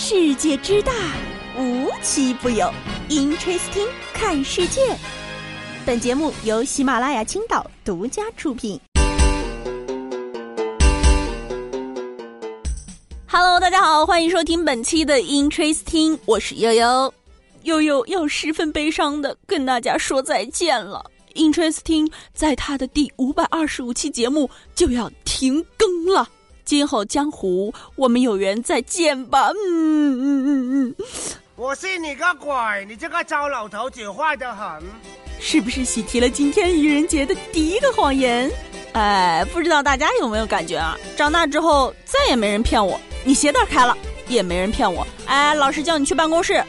世界之大，无奇不有。Interesting，看世界。本节目由喜马拉雅青岛独家出品。Hello，大家好，欢迎收听本期的 Interesting，我是悠悠。悠悠要十分悲伤的跟大家说再见了。Interesting 在他的第五百二十五期节目就要停更了。今后江湖，我们有缘再见吧。嗯嗯嗯嗯。我信你个鬼！你这个糟老头子坏得很。是不是喜提了今天愚人节的第一个谎言？哎，不知道大家有没有感觉啊？长大之后再也没人骗我，你鞋带开了也没人骗我。哎，老师叫你去办公室。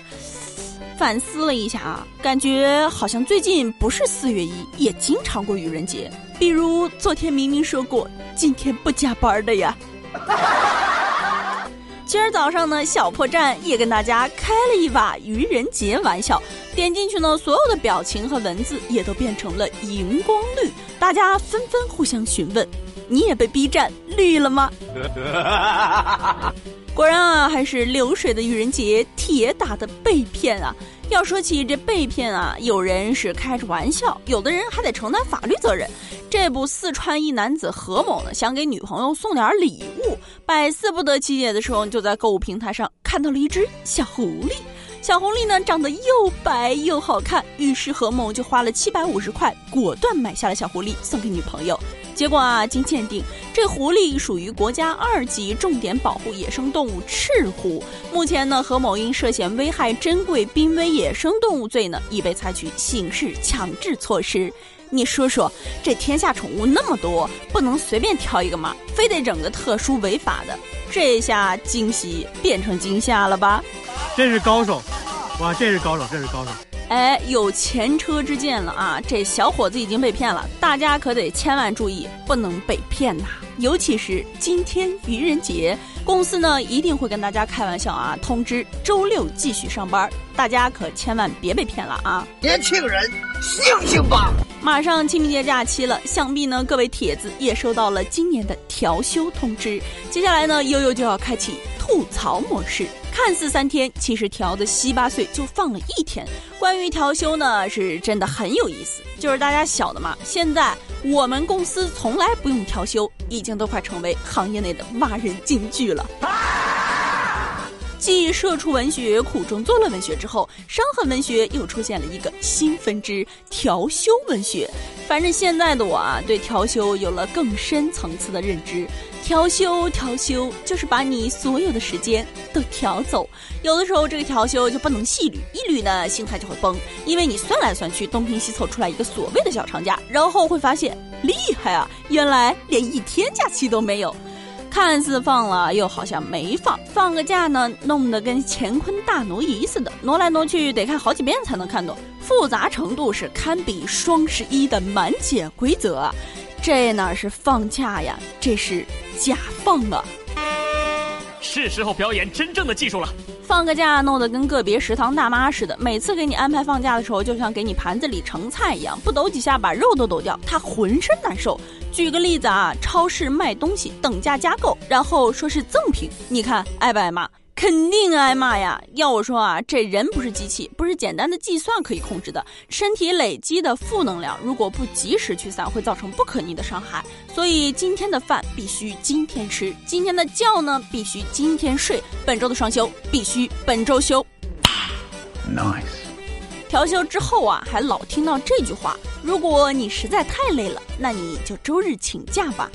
反思了一下啊，感觉好像最近不是四月一，也经常过愚人节。比如昨天明明说过今天不加班的呀。今儿早上呢，小破站也跟大家开了一把愚人节玩笑。点进去呢，所有的表情和文字也都变成了荧光绿，大家纷纷互相询问：“你也被 B 站绿了吗？” 果然啊，还是流水的愚人节，铁打的被骗啊！要说起这被骗啊，有人是开着玩笑，有的人还得承担法律责任。这不，四川一男子何某呢，想给女朋友送点礼物，百思不得其解的时候，就在购物平台上看到了一只小狐狸。小狐狸呢，长得又白又好看，于是何某就花了七百五十块，果断买下了小狐狸，送给女朋友。结果啊，经鉴定，这狐狸属于国家二级重点保护野生动物赤狐。目前呢，何某因涉嫌危害珍贵濒危野生动物罪呢，已被采取刑事强制措施。你说说，这天下宠物那么多，不能随便挑一个吗？非得整个特殊违法的？这下惊喜变成惊吓了吧？真是高手，哇，这是高手，这是高手。哎，有前车之鉴了啊！这小伙子已经被骗了，大家可得千万注意，不能被骗呐！尤其是今天愚人节，公司呢一定会跟大家开玩笑啊，通知周六继续上班，大家可千万别被骗了啊！年轻人，醒醒吧！马上清明节假期了，想必呢各位铁子也收到了今年的调休通知。接下来呢，悠悠就要开启吐槽模式。看似三天，其实调的稀巴碎就放了一天。关于调休呢，是真的很有意思。就是大家晓得嘛，现在我们公司从来不用调休，已经都快成为行业内的骂人金句了。继社畜文学苦中作乐文学之后，伤痕文学又出现了一个新分支——调休文学。反正现在的我啊，对调休有了更深层次的认知。调休，调休就是把你所有的时间都调走。有的时候这个调休就不能细捋，一捋呢，心态就会崩，因为你算来算去，东拼西凑出来一个所谓的小长假，然后会发现厉害啊，原来连一天假期都没有。看似放了，又好像没放。放个假呢，弄得跟乾坤大挪移似的，挪来挪去得看好几遍才能看懂，复杂程度是堪比双十一的满减规则。这哪是放假呀，这是假放啊！是时候表演真正的技术了。放个假弄得跟个别食堂大妈似的，每次给你安排放假的时候，就像给你盘子里盛菜一样，不抖几下把肉都抖掉，他浑身难受。举个例子啊，超市卖东西等价加购，然后说是赠品，你看挨不挨骂？肯定挨骂呀！要我说啊，这人不是机器，不是简单的计算可以控制的。身体累积的负能量，如果不及时驱散，会造成不可逆的伤害。所以今天的饭必须今天吃，今天的觉呢必须今天睡，本周的双休必须本周休。Nice。调休之后啊，还老听到这句话：如果你实在太累了，那你就周日请假吧。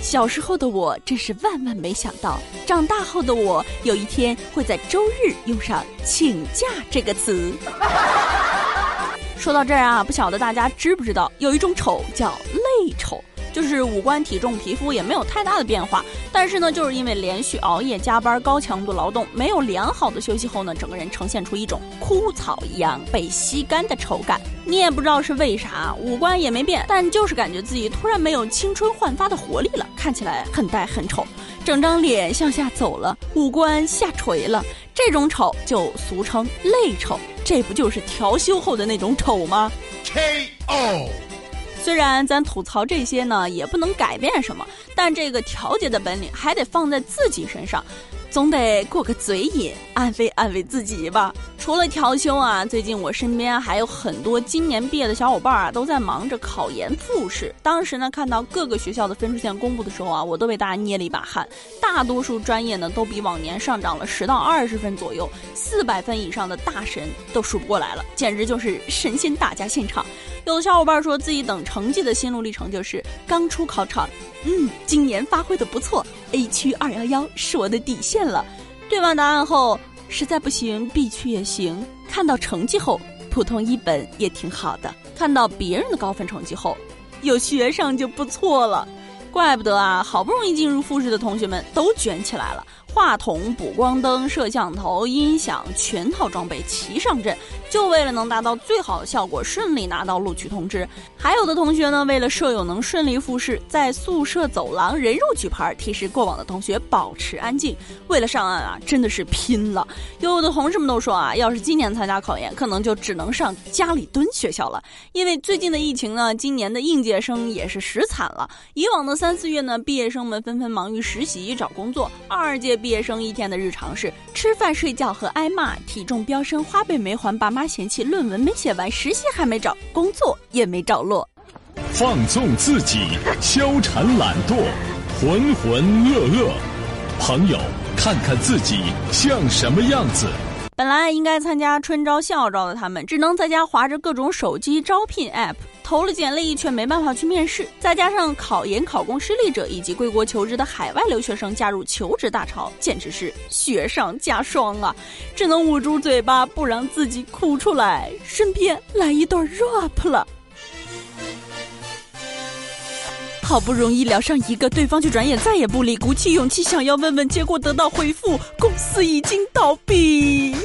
小时候的我真是万万没想到，长大后的我有一天会在周日用上“请假”这个词。说到这儿啊，不晓得大家知不知道，有一种丑叫累丑。就是五官、体重、皮肤也没有太大的变化，但是呢，就是因为连续熬夜、加班、高强度劳动，没有良好的休息后呢，整个人呈现出一种枯草一样被吸干的丑感。你也不知道是为啥，五官也没变，但就是感觉自己突然没有青春焕发的活力了，看起来很呆很丑，整张脸向下走了，五官下垂了，这种丑就俗称累丑。这不就是调休后的那种丑吗？K.O. 虽然咱吐槽这些呢，也不能改变什么，但这个调节的本领还得放在自己身上。总得过个嘴瘾，安慰安慰自己吧。除了调休啊，最近我身边还有很多今年毕业的小伙伴啊，都在忙着考研复试。当时呢，看到各个学校的分数线公布的时候啊，我都为大家捏了一把汗。大多数专业呢，都比往年上涨了十到二十分左右，四百分以上的大神都数不过来了，简直就是神仙打架现场。有的小伙伴说自己等成绩的心路历程就是刚出考场，嗯，今年发挥的不错，A 区二幺幺是我的底线了。对完答案后。实在不行，B 区也行。看到成绩后，普通一本也挺好的。看到别人的高分成绩后，有学上就不错了。怪不得啊，好不容易进入复试的同学们都卷起来了。话筒、补光灯、摄像头、音响，全套装备齐上阵，就为了能达到最好的效果，顺利拿到录取通知。还有的同学呢，为了舍友能顺利复试，在宿舍走廊人肉举牌，提示过往的同学保持安静。为了上岸啊，真的是拼了。有的同事们都说啊，要是今年参加考研，可能就只能上家里蹲学校了，因为最近的疫情呢，今年的应届生也是实惨了。以往的三四月呢，毕业生们纷纷忙于实习找工作，二届。毕业生一天的日常是吃饭、睡觉和挨骂，体重飙升，花呗没还，爸妈嫌弃，论文没写完，实习还没找，工作也没着落。放纵自己，消沉懒惰，浑浑噩噩。朋友，看看自己像什么样子？本来应该参加春招、校招的他们，只能在家划着各种手机招聘 App。投了简历却没办法去面试，再加上考研考公失利者以及归国求职的海外留学生加入求职大潮，简直是雪上加霜啊！只能捂住嘴巴不让自己哭出来，顺便来一段 rap 了。好不容易聊上一个，对方却转眼再也不理，鼓起勇气想要问问，结果得到回复：公司已经倒闭。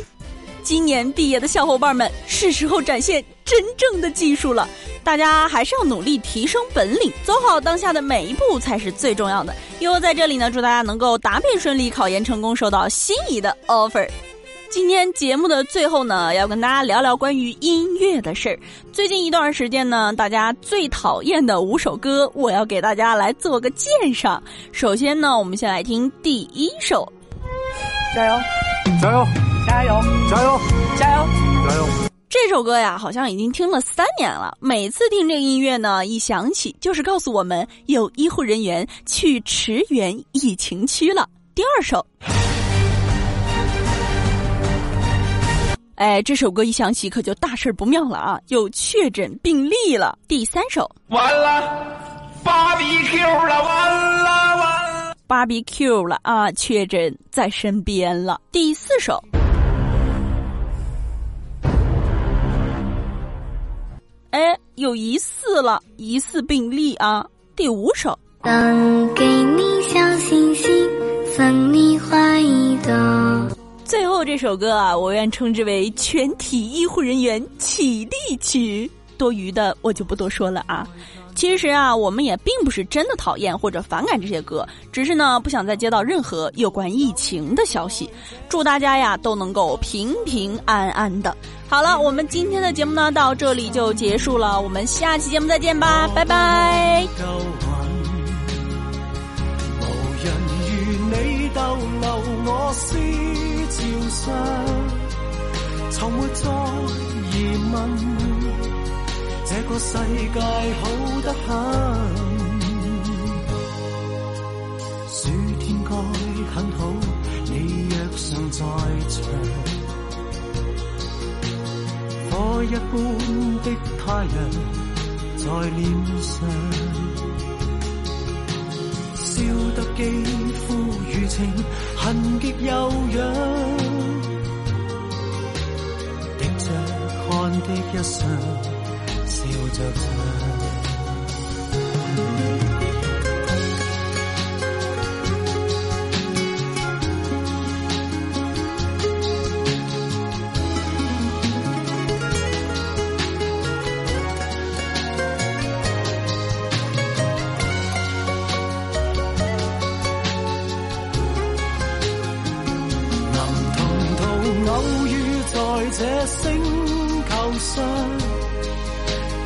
今年毕业的小伙伴们，是时候展现真正的技术了。大家还是要努力提升本领，走好当下的每一步才是最重要的。因在这里呢，祝大家能够答辩顺利，考研成功，收到心仪的 offer。今天节目的最后呢，要跟大家聊聊关于音乐的事儿。最近一段时间呢，大家最讨厌的五首歌，我要给大家来做个鉴赏。首先呢，我们先来听第一首，加油，加油，加油，加油，加油，加油。这首歌呀，好像已经听了三年了。每次听这个音乐呢，一响起就是告诉我们有医护人员去驰援疫情区了。第二首，哎，这首歌一响起可就大事不妙了啊，有确诊病例了。第三首，完了，芭比 Q 了，完了完，了，芭比 Q 了啊，确诊在身边了。第四首。哎，有疑似了，疑似病例啊！第五首，当给你小星星，送你花一朵。最后这首歌啊，我愿称之为全体医护人员起立曲。多余的我就不多说了啊。其实啊，我们也并不是真的讨厌或者反感这些歌，只是呢不想再接到任何有关疫情的消息。祝大家呀都能够平平安安的。好了，我们今天的节目呢到这里就结束了，我们下期节目再见吧，拜拜。这个世界好得很，暑天该很好，你若尚在场，火一般的太阳在脸上，烧得肌肤如情，痕极悠扬，滴着汗的一双。笑着唱。能同途偶遇在这星球上。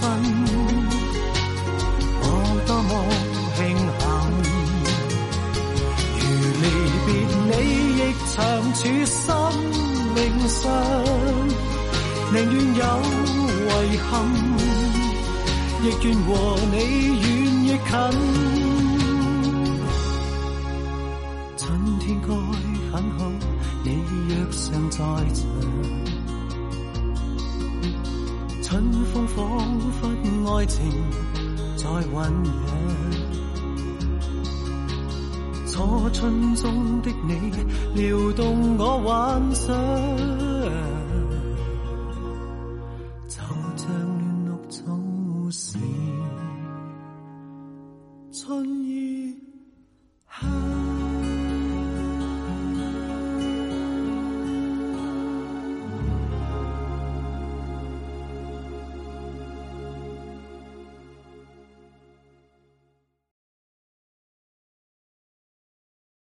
分。我多么庆幸，如离别你亦长处生命上，宁愿有遗憾，亦愿和你远亦近。春天该很好，你若尚在场。春风仿佛爱情在酝酿，初春中的你撩动我幻想，就像嫩绿草使春。